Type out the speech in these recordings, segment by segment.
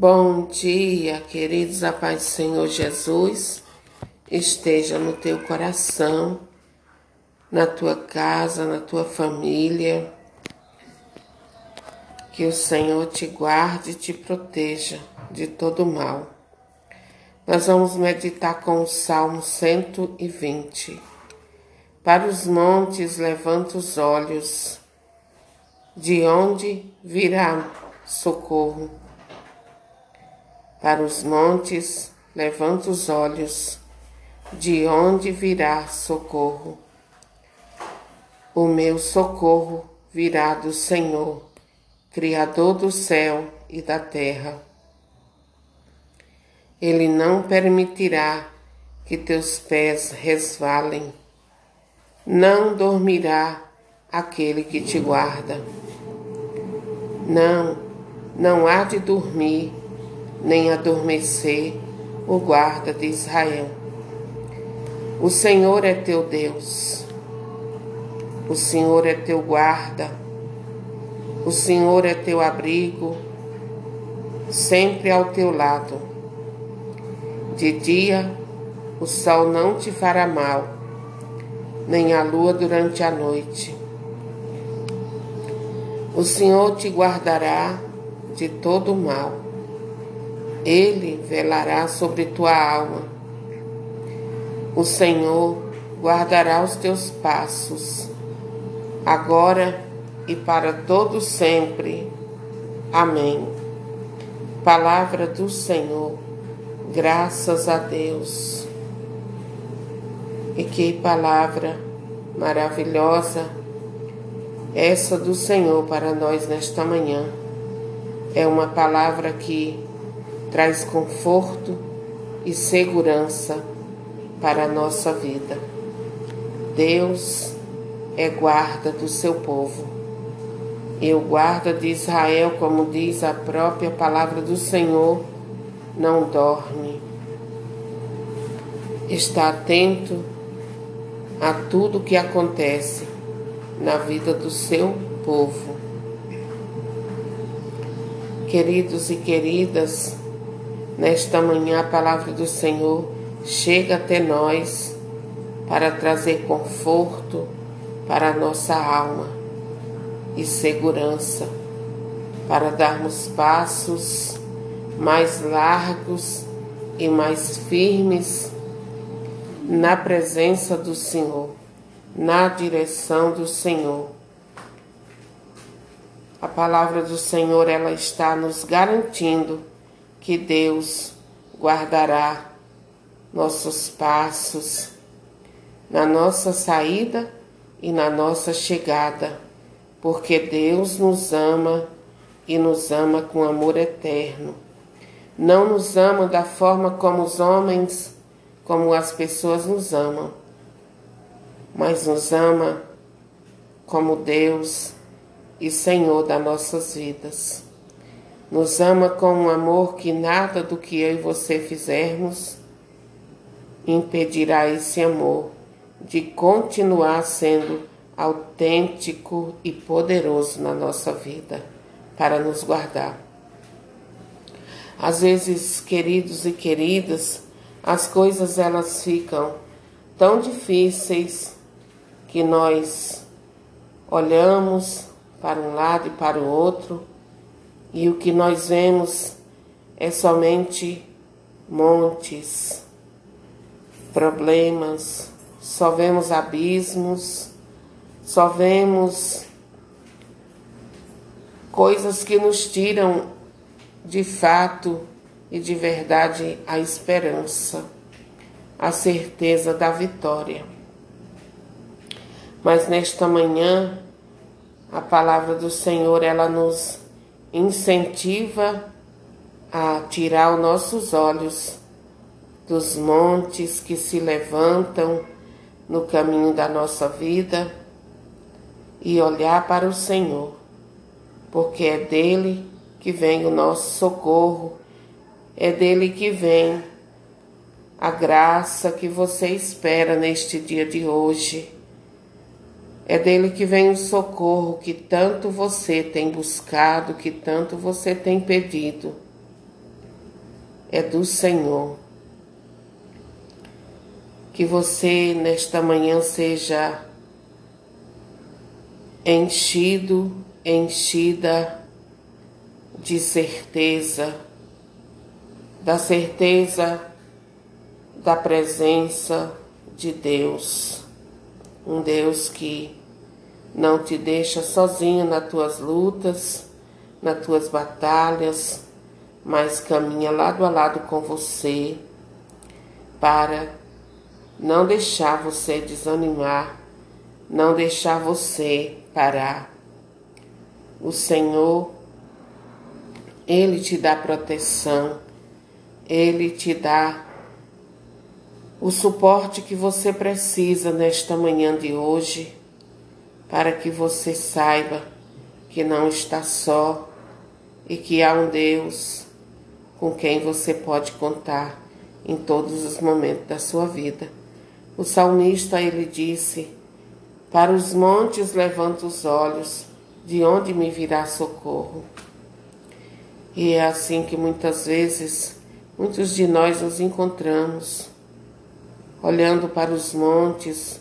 Bom dia, queridos, a paz do Senhor Jesus esteja no teu coração, na tua casa, na tua família. Que o Senhor te guarde e te proteja de todo mal. Nós vamos meditar com o Salmo 120. Para os montes levanta os olhos, de onde virá socorro? Para os montes levanta os olhos, de onde virá socorro? O meu socorro virá do Senhor, Criador do céu e da terra. Ele não permitirá que teus pés resvalem, não dormirá aquele que te guarda. Não, não há de dormir nem adormecer o guarda de Israel. O Senhor é teu Deus, o Senhor é teu guarda, o Senhor é teu abrigo, sempre ao teu lado. De dia o sol não te fará mal, nem a lua durante a noite. O Senhor te guardará de todo mal ele velará sobre tua alma. O Senhor guardará os teus passos, agora e para todo sempre. Amém. Palavra do Senhor. Graças a Deus. E que palavra maravilhosa essa do Senhor para nós nesta manhã. É uma palavra que traz conforto e segurança para a nossa vida. Deus é guarda do seu povo. E o guarda de Israel, como diz a própria palavra do Senhor, não dorme. Está atento a tudo que acontece na vida do seu povo. Queridos e queridas, Nesta manhã, a palavra do Senhor chega até nós para trazer conforto para a nossa alma e segurança, para darmos passos mais largos e mais firmes na presença do Senhor, na direção do Senhor. A palavra do Senhor ela está nos garantindo que Deus guardará nossos passos na nossa saída e na nossa chegada, porque Deus nos ama e nos ama com amor eterno. Não nos ama da forma como os homens, como as pessoas nos amam, mas nos ama como Deus e Senhor das nossas vidas. Nos ama com um amor que nada do que eu e você fizermos impedirá esse amor de continuar sendo autêntico e poderoso na nossa vida para nos guardar. Às vezes, queridos e queridas, as coisas elas ficam tão difíceis que nós olhamos para um lado e para o outro e o que nós vemos é somente montes, problemas, só vemos abismos, só vemos coisas que nos tiram de fato e de verdade a esperança, a certeza da vitória. Mas nesta manhã, a palavra do Senhor ela nos incentiva a tirar os nossos olhos dos montes que se levantam no caminho da nossa vida e olhar para o Senhor, porque é dele que vem o nosso socorro, é dele que vem a graça que você espera neste dia de hoje é dele que vem o socorro que tanto você tem buscado, que tanto você tem pedido. é do Senhor. Que você nesta manhã seja enchido, enchida de certeza, da certeza da presença de Deus, um Deus que não te deixa sozinho nas tuas lutas, nas tuas batalhas, mas caminha lado a lado com você para não deixar você desanimar, não deixar você parar. O Senhor, Ele te dá proteção, Ele te dá o suporte que você precisa nesta manhã de hoje, para que você saiba que não está só e que há um Deus com quem você pode contar em todos os momentos da sua vida. O salmista ele disse: Para os montes levanto os olhos, de onde me virá socorro? E é assim que muitas vezes muitos de nós nos encontramos, olhando para os montes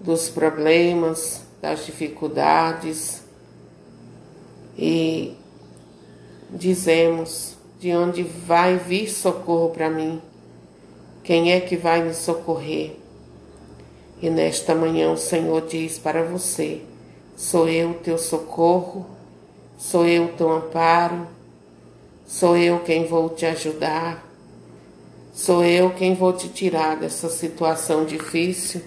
dos problemas, das dificuldades e dizemos: de onde vai vir socorro para mim? Quem é que vai me socorrer? E nesta manhã o Senhor diz para você: sou eu teu socorro, sou eu teu amparo, sou eu quem vou te ajudar, sou eu quem vou te tirar dessa situação difícil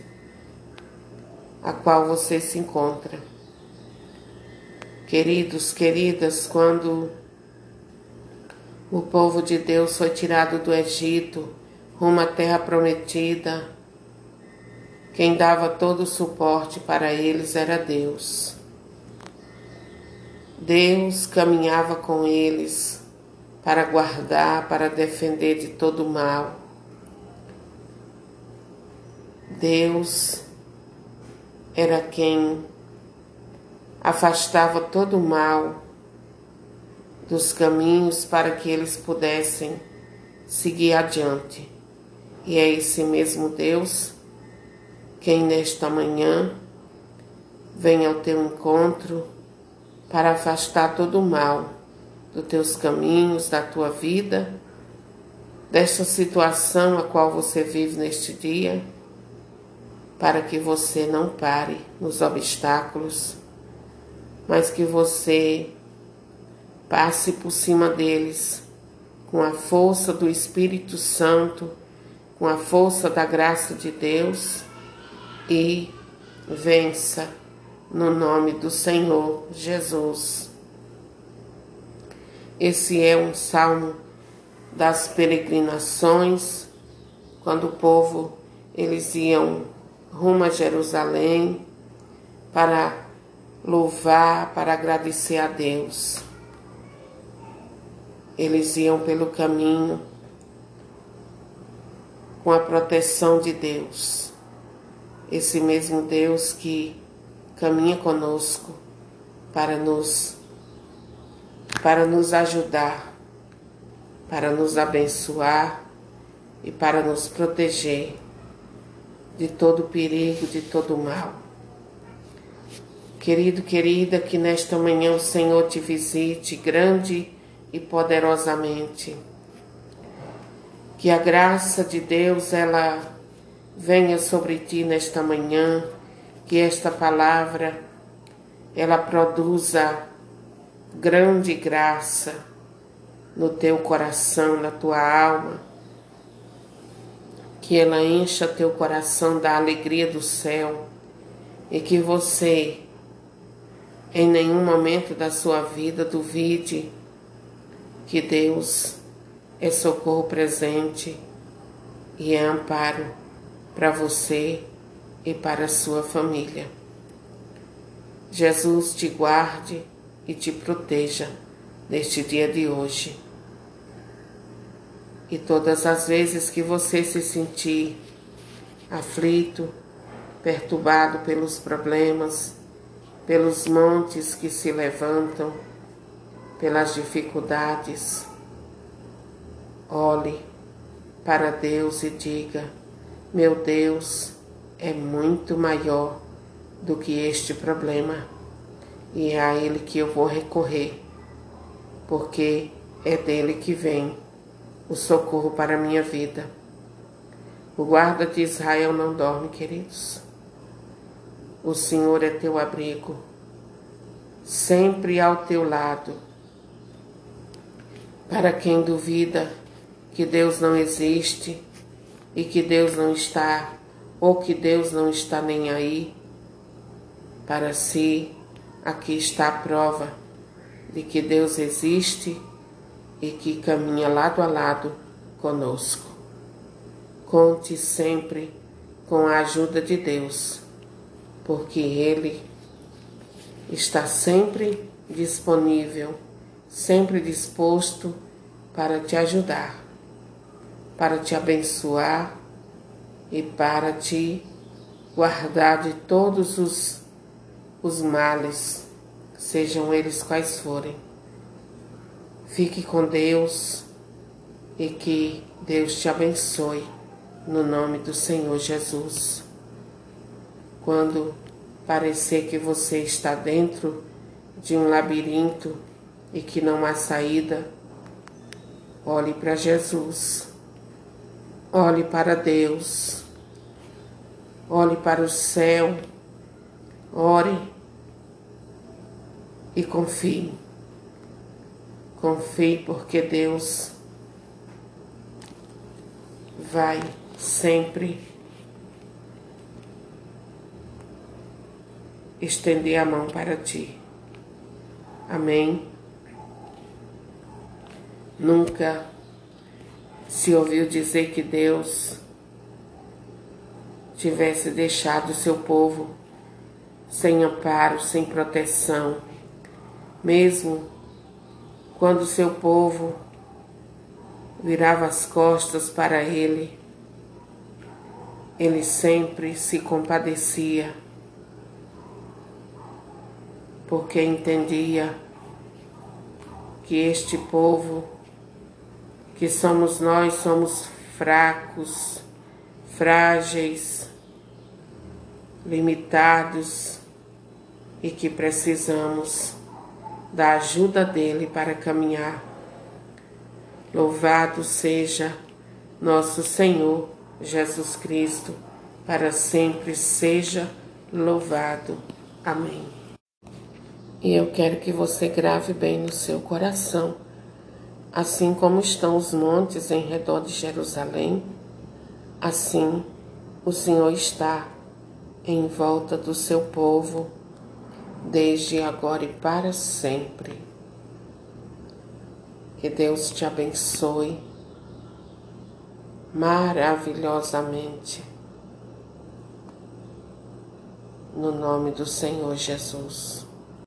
a qual você se encontra. Queridos, queridas, quando o povo de Deus foi tirado do Egito rumo à terra prometida. Quem dava todo o suporte para eles era Deus. Deus caminhava com eles para guardar, para defender de todo mal. Deus era quem afastava todo o mal dos caminhos para que eles pudessem seguir adiante. E é esse mesmo Deus quem nesta manhã vem ao teu encontro para afastar todo o mal dos teus caminhos, da tua vida, desta situação a qual você vive neste dia, para que você não pare nos obstáculos, mas que você passe por cima deles com a força do Espírito Santo, com a força da graça de Deus e vença no nome do Senhor Jesus. Esse é um salmo das peregrinações, quando o povo eles iam rumo a Jerusalém para louvar, para agradecer a Deus. Eles iam pelo caminho com a proteção de Deus. Esse mesmo Deus que caminha conosco para nos para nos ajudar, para nos abençoar e para nos proteger de todo perigo, de todo mal. Querido, querida, que nesta manhã o Senhor te visite grande e poderosamente. Que a graça de Deus ela venha sobre ti nesta manhã, que esta palavra ela produza grande graça no teu coração, na tua alma, que ela encha teu coração da alegria do céu e que você em nenhum momento da sua vida duvide que Deus é socorro presente e é amparo para você e para a sua família. Jesus te guarde e te proteja neste dia de hoje. E todas as vezes que você se sentir aflito, perturbado pelos problemas, pelos montes que se levantam, pelas dificuldades. Olhe para Deus e diga: Meu Deus é muito maior do que este problema e é a Ele que eu vou recorrer, porque é dele que vem o socorro para a minha vida. O guarda de Israel não dorme, queridos. O Senhor é teu abrigo, sempre ao teu lado. Para quem duvida que Deus não existe e que Deus não está, ou que Deus não está nem aí, para si, aqui está a prova de que Deus existe e que caminha lado a lado conosco. Conte sempre com a ajuda de Deus, porque Ele está sempre disponível, sempre disposto para te ajudar, para te abençoar e para te guardar de todos os, os males, sejam eles quais forem. Fique com Deus e que Deus te abençoe no nome do Senhor Jesus. Quando parecer que você está dentro de um labirinto e que não há saída, olhe para Jesus, olhe para Deus, olhe para o céu, ore e confie. Confie porque Deus vai sempre estender a mão para ti. Amém. Nunca se ouviu dizer que Deus tivesse deixado seu povo sem amparo, sem proteção, mesmo quando seu povo virava as costas para ele, ele sempre se compadecia, porque entendia que este povo, que somos nós, somos fracos, frágeis, limitados e que precisamos da ajuda dele para caminhar Louvado seja nosso Senhor Jesus Cristo, para sempre seja louvado. Amém. E eu quero que você grave bem no seu coração, assim como estão os montes em redor de Jerusalém, assim o Senhor está em volta do seu povo, desde agora e para sempre. Que Deus te abençoe maravilhosamente. No nome do Senhor Jesus.